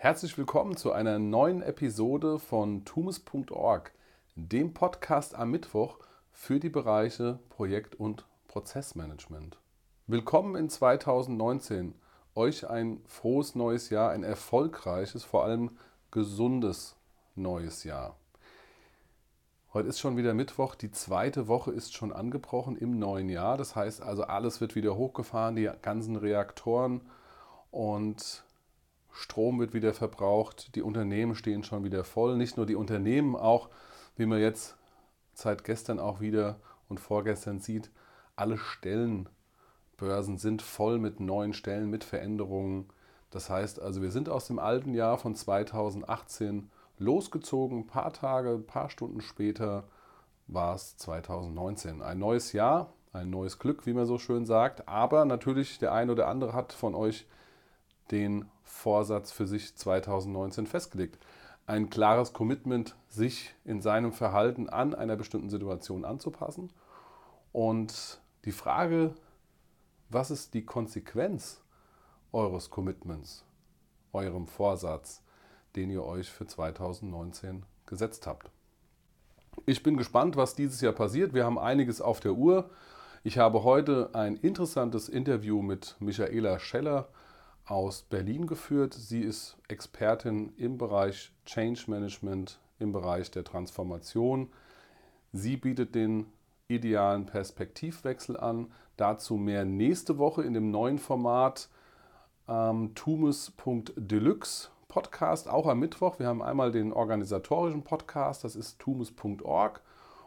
Herzlich willkommen zu einer neuen Episode von tumes.org, dem Podcast am Mittwoch für die Bereiche Projekt- und Prozessmanagement. Willkommen in 2019. Euch ein frohes neues Jahr, ein erfolgreiches, vor allem gesundes neues Jahr. Heute ist schon wieder Mittwoch, die zweite Woche ist schon angebrochen im neuen Jahr. Das heißt also, alles wird wieder hochgefahren, die ganzen Reaktoren und Strom wird wieder verbraucht, die Unternehmen stehen schon wieder voll. Nicht nur die Unternehmen, auch wie man jetzt seit gestern auch wieder und vorgestern sieht, alle Stellenbörsen sind voll mit neuen Stellen, mit Veränderungen. Das heißt also, wir sind aus dem alten Jahr von 2018 losgezogen. Ein paar Tage, ein paar Stunden später war es 2019. Ein neues Jahr, ein neues Glück, wie man so schön sagt. Aber natürlich, der eine oder andere hat von euch den Vorsatz für sich 2019 festgelegt. Ein klares Commitment, sich in seinem Verhalten an einer bestimmten Situation anzupassen. Und die Frage, was ist die Konsequenz eures Commitments, eurem Vorsatz, den ihr euch für 2019 gesetzt habt? Ich bin gespannt, was dieses Jahr passiert. Wir haben einiges auf der Uhr. Ich habe heute ein interessantes Interview mit Michaela Scheller aus Berlin geführt. Sie ist Expertin im Bereich Change Management, im Bereich der Transformation. Sie bietet den idealen Perspektivwechsel an. Dazu mehr nächste Woche in dem neuen Format ähm, tumus.deluxe Podcast, auch am Mittwoch. Wir haben einmal den organisatorischen Podcast, das ist tumus.org.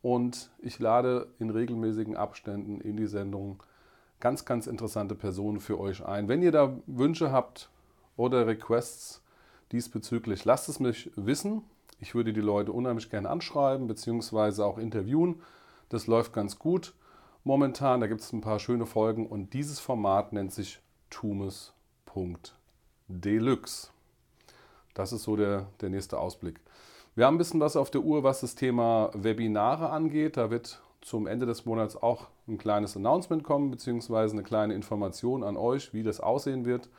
Und ich lade in regelmäßigen Abständen in die Sendung ganz, ganz interessante Personen für euch ein. Wenn ihr da Wünsche habt oder Requests diesbezüglich, lasst es mich wissen. Ich würde die Leute unheimlich gerne anschreiben bzw. auch interviewen. Das läuft ganz gut momentan. Da gibt es ein paar schöne Folgen und dieses Format nennt sich tumes.deluxe. Das ist so der, der nächste Ausblick. Wir haben ein bisschen was auf der Uhr, was das Thema Webinare angeht. Da wird zum Ende des Monats auch ein kleines Announcement kommen, beziehungsweise eine kleine Information an euch, wie das aussehen wird.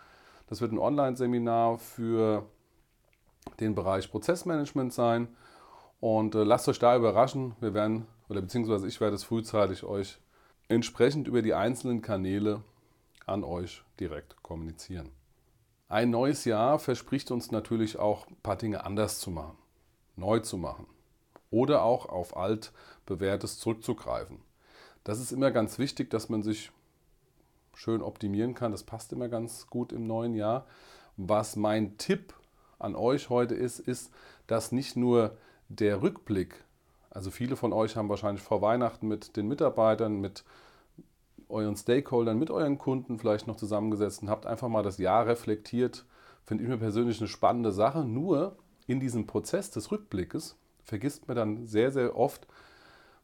Das wird ein Online-Seminar für den Bereich Prozessmanagement sein. Und äh, lasst euch da überraschen. Wir werden, oder beziehungsweise ich werde es frühzeitig euch entsprechend über die einzelnen Kanäle an euch direkt kommunizieren. Ein neues Jahr verspricht uns natürlich auch ein paar Dinge anders zu machen, neu zu machen oder auch auf altbewährtes zurückzugreifen. Das ist immer ganz wichtig, dass man sich schön optimieren kann. Das passt immer ganz gut im neuen Jahr. Was mein Tipp an euch heute ist, ist, dass nicht nur der Rückblick, also viele von euch haben wahrscheinlich vor Weihnachten mit den Mitarbeitern, mit euren Stakeholdern, mit euren Kunden vielleicht noch zusammengesetzt und habt einfach mal das Jahr reflektiert. Finde ich mir persönlich eine spannende Sache. Nur in diesem Prozess des Rückblickes vergisst man dann sehr, sehr oft,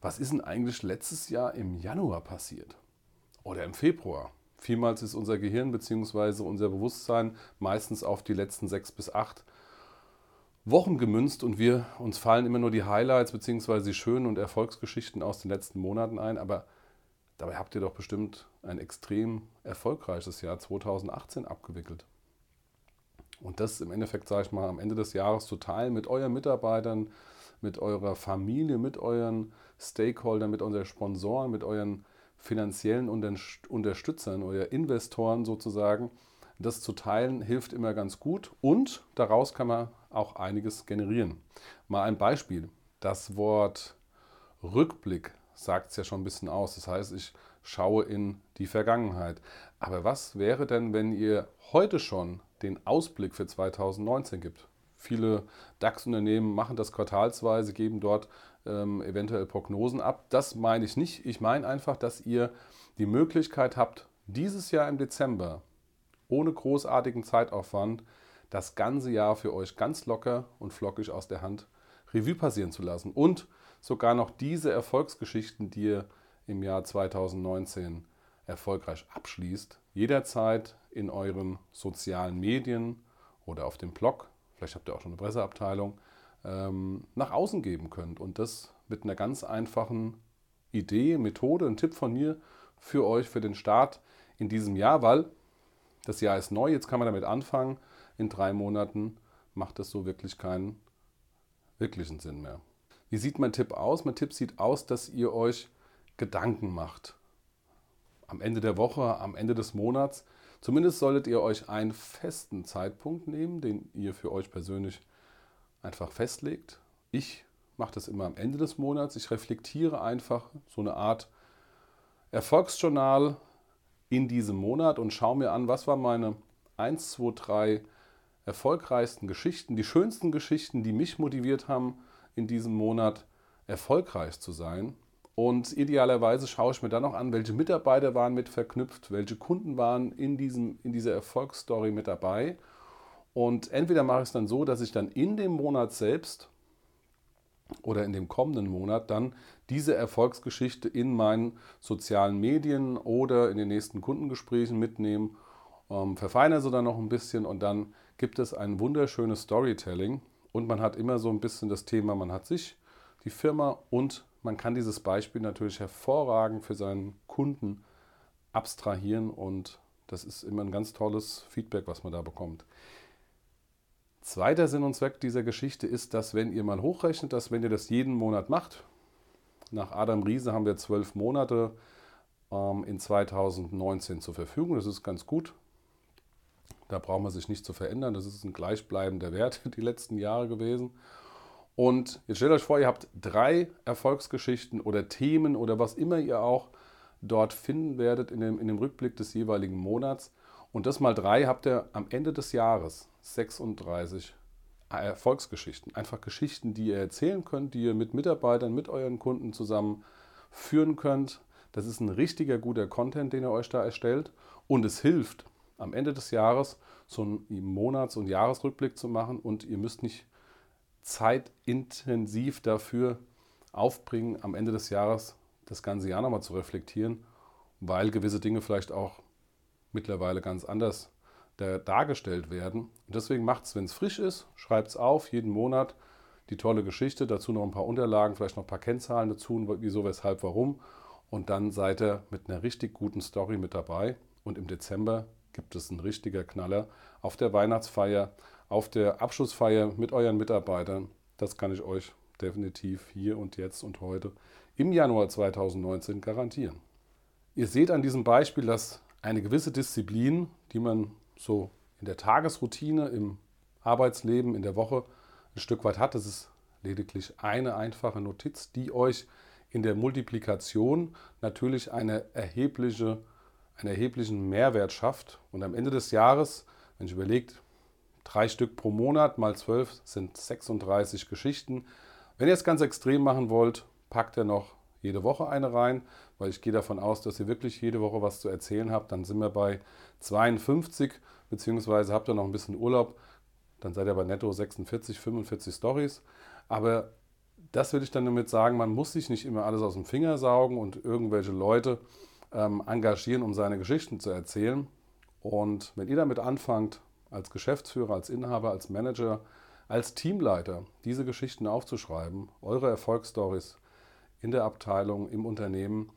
was ist denn eigentlich letztes Jahr im Januar passiert? Oder im Februar? Vielmals ist unser Gehirn bzw. unser Bewusstsein meistens auf die letzten sechs bis acht Wochen gemünzt und wir uns fallen immer nur die Highlights bzw. die schönen und Erfolgsgeschichten aus den letzten Monaten ein. Aber dabei habt ihr doch bestimmt ein extrem erfolgreiches Jahr 2018 abgewickelt. Und das im Endeffekt, sage ich mal, am Ende des Jahres zu teilen mit euren Mitarbeitern, mit eurer Familie, mit euren Stakeholdern, mit unseren Sponsoren, mit euren finanziellen Unterstützern oder Investoren sozusagen. Das zu teilen hilft immer ganz gut und daraus kann man auch einiges generieren. Mal ein Beispiel. Das Wort Rückblick sagt es ja schon ein bisschen aus. Das heißt, ich schaue in die Vergangenheit. Aber was wäre denn, wenn ihr heute schon den Ausblick für 2019 gibt? Viele DAX-Unternehmen machen das quartalsweise, geben dort ähm, eventuell Prognosen ab. Das meine ich nicht. Ich meine einfach, dass ihr die Möglichkeit habt, dieses Jahr im Dezember ohne großartigen Zeitaufwand das ganze Jahr für euch ganz locker und flockig aus der Hand Revue passieren zu lassen. Und sogar noch diese Erfolgsgeschichten, die ihr im Jahr 2019 erfolgreich abschließt, jederzeit in euren sozialen Medien oder auf dem Blog vielleicht habt ihr auch schon eine Presseabteilung, ähm, nach außen geben könnt. Und das mit einer ganz einfachen Idee, Methode, ein Tipp von mir für euch für den Start in diesem Jahr, weil das Jahr ist neu, jetzt kann man damit anfangen, in drei Monaten macht das so wirklich keinen wirklichen Sinn mehr. Wie sieht mein Tipp aus? Mein Tipp sieht aus, dass ihr euch Gedanken macht. Am Ende der Woche, am Ende des Monats. Zumindest solltet ihr euch einen festen Zeitpunkt nehmen, den ihr für euch persönlich einfach festlegt. Ich mache das immer am Ende des Monats. Ich reflektiere einfach so eine Art Erfolgsjournal in diesem Monat und schaue mir an, was waren meine 1, 2, 3 erfolgreichsten Geschichten, die schönsten Geschichten, die mich motiviert haben, in diesem Monat erfolgreich zu sein. Und idealerweise schaue ich mir dann noch an, welche Mitarbeiter waren mit verknüpft, welche Kunden waren in, diesem, in dieser Erfolgsstory mit dabei. Und entweder mache ich es dann so, dass ich dann in dem Monat selbst oder in dem kommenden Monat dann diese Erfolgsgeschichte in meinen sozialen Medien oder in den nächsten Kundengesprächen mitnehme, ähm, verfeinere sie dann noch ein bisschen und dann gibt es ein wunderschönes Storytelling und man hat immer so ein bisschen das Thema, man hat sich, die Firma und man kann dieses Beispiel natürlich hervorragend für seinen Kunden abstrahieren und das ist immer ein ganz tolles Feedback, was man da bekommt. Zweiter Sinn und Zweck dieser Geschichte ist, dass wenn ihr mal hochrechnet, dass wenn ihr das jeden Monat macht, nach Adam Riese haben wir zwölf Monate ähm, in 2019 zur Verfügung, das ist ganz gut. Da braucht man sich nicht zu verändern, das ist ein gleichbleibender Wert die letzten Jahre gewesen. Und jetzt stellt euch vor, ihr habt drei Erfolgsgeschichten oder Themen oder was immer ihr auch dort finden werdet in dem, in dem Rückblick des jeweiligen Monats. Und das mal drei habt ihr am Ende des Jahres 36 Erfolgsgeschichten. Einfach Geschichten, die ihr erzählen könnt, die ihr mit Mitarbeitern, mit euren Kunden zusammen führen könnt. Das ist ein richtiger guter Content, den ihr euch da erstellt. Und es hilft, am Ende des Jahres so einen Monats- und Jahresrückblick zu machen. Und ihr müsst nicht zeitintensiv dafür aufbringen, am Ende des Jahres das ganze Jahr nochmal zu reflektieren, weil gewisse Dinge vielleicht auch mittlerweile ganz anders dargestellt werden. Und deswegen macht es, wenn es frisch ist, schreibt es auf, jeden Monat die tolle Geschichte, dazu noch ein paar Unterlagen, vielleicht noch ein paar Kennzahlen dazu, wieso, weshalb, warum. Und dann seid ihr mit einer richtig guten Story mit dabei. Und im Dezember gibt es einen richtiger Knaller auf der Weihnachtsfeier, auf der Abschlussfeier mit euren Mitarbeitern. Das kann ich euch definitiv hier und jetzt und heute im Januar 2019 garantieren. Ihr seht an diesem Beispiel, dass eine gewisse Disziplin, die man so in der Tagesroutine, im Arbeitsleben, in der Woche ein Stück weit hat. Das ist lediglich eine einfache Notiz, die euch in der Multiplikation natürlich eine erhebliche, einen erheblichen Mehrwert schafft. Und am Ende des Jahres, wenn ich überlegt, drei Stück pro Monat mal zwölf sind 36 Geschichten. Wenn ihr es ganz extrem machen wollt, packt ihr noch jede Woche eine rein, weil ich gehe davon aus, dass ihr wirklich jede Woche was zu erzählen habt. Dann sind wir bei 52, beziehungsweise habt ihr noch ein bisschen Urlaub, dann seid ihr bei netto 46, 45 Stories. Aber das würde ich dann damit sagen, man muss sich nicht immer alles aus dem Finger saugen und irgendwelche Leute ähm, engagieren, um seine Geschichten zu erzählen. Und wenn ihr damit anfangt, als Geschäftsführer, als Inhaber, als Manager, als Teamleiter diese Geschichten aufzuschreiben, eure Erfolgsstories in der Abteilung, im Unternehmen,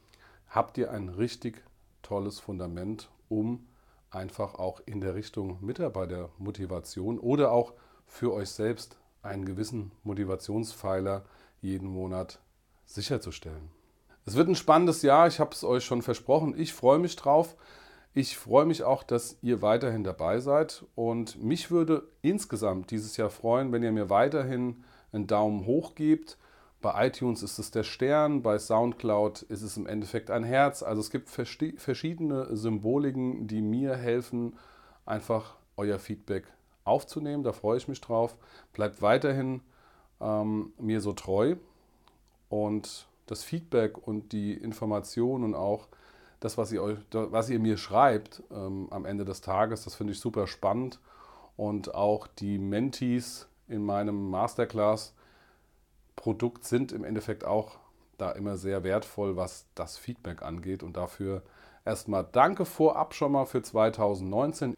habt ihr ein richtig tolles Fundament, um einfach auch in der Richtung Mitarbeitermotivation oder auch für euch selbst einen gewissen Motivationspfeiler jeden Monat sicherzustellen. Es wird ein spannendes Jahr, ich habe es euch schon versprochen. Ich freue mich drauf. Ich freue mich auch, dass ihr weiterhin dabei seid und mich würde insgesamt dieses Jahr freuen, wenn ihr mir weiterhin einen Daumen hoch gebt bei iTunes ist es der Stern, bei SoundCloud ist es im Endeffekt ein Herz. Also es gibt verschiedene Symboliken, die mir helfen, einfach euer Feedback aufzunehmen. Da freue ich mich drauf. Bleibt weiterhin ähm, mir so treu. Und das Feedback und die Informationen und auch das, was ihr, euch, was ihr mir schreibt ähm, am Ende des Tages, das finde ich super spannend. Und auch die Mentees in meinem Masterclass, Produkt sind im Endeffekt auch da immer sehr wertvoll, was das Feedback angeht. Und dafür erstmal danke vorab schon mal für 2019.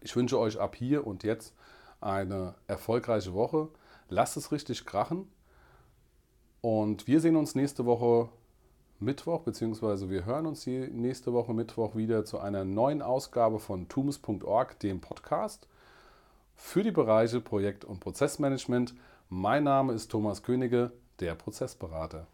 Ich wünsche euch ab hier und jetzt eine erfolgreiche Woche. Lasst es richtig krachen. Und wir sehen uns nächste Woche Mittwoch, beziehungsweise wir hören uns die nächste Woche Mittwoch wieder zu einer neuen Ausgabe von tumus.org, dem Podcast. für die Bereiche Projekt- und Prozessmanagement. Mein Name ist Thomas Könige, der Prozessberater.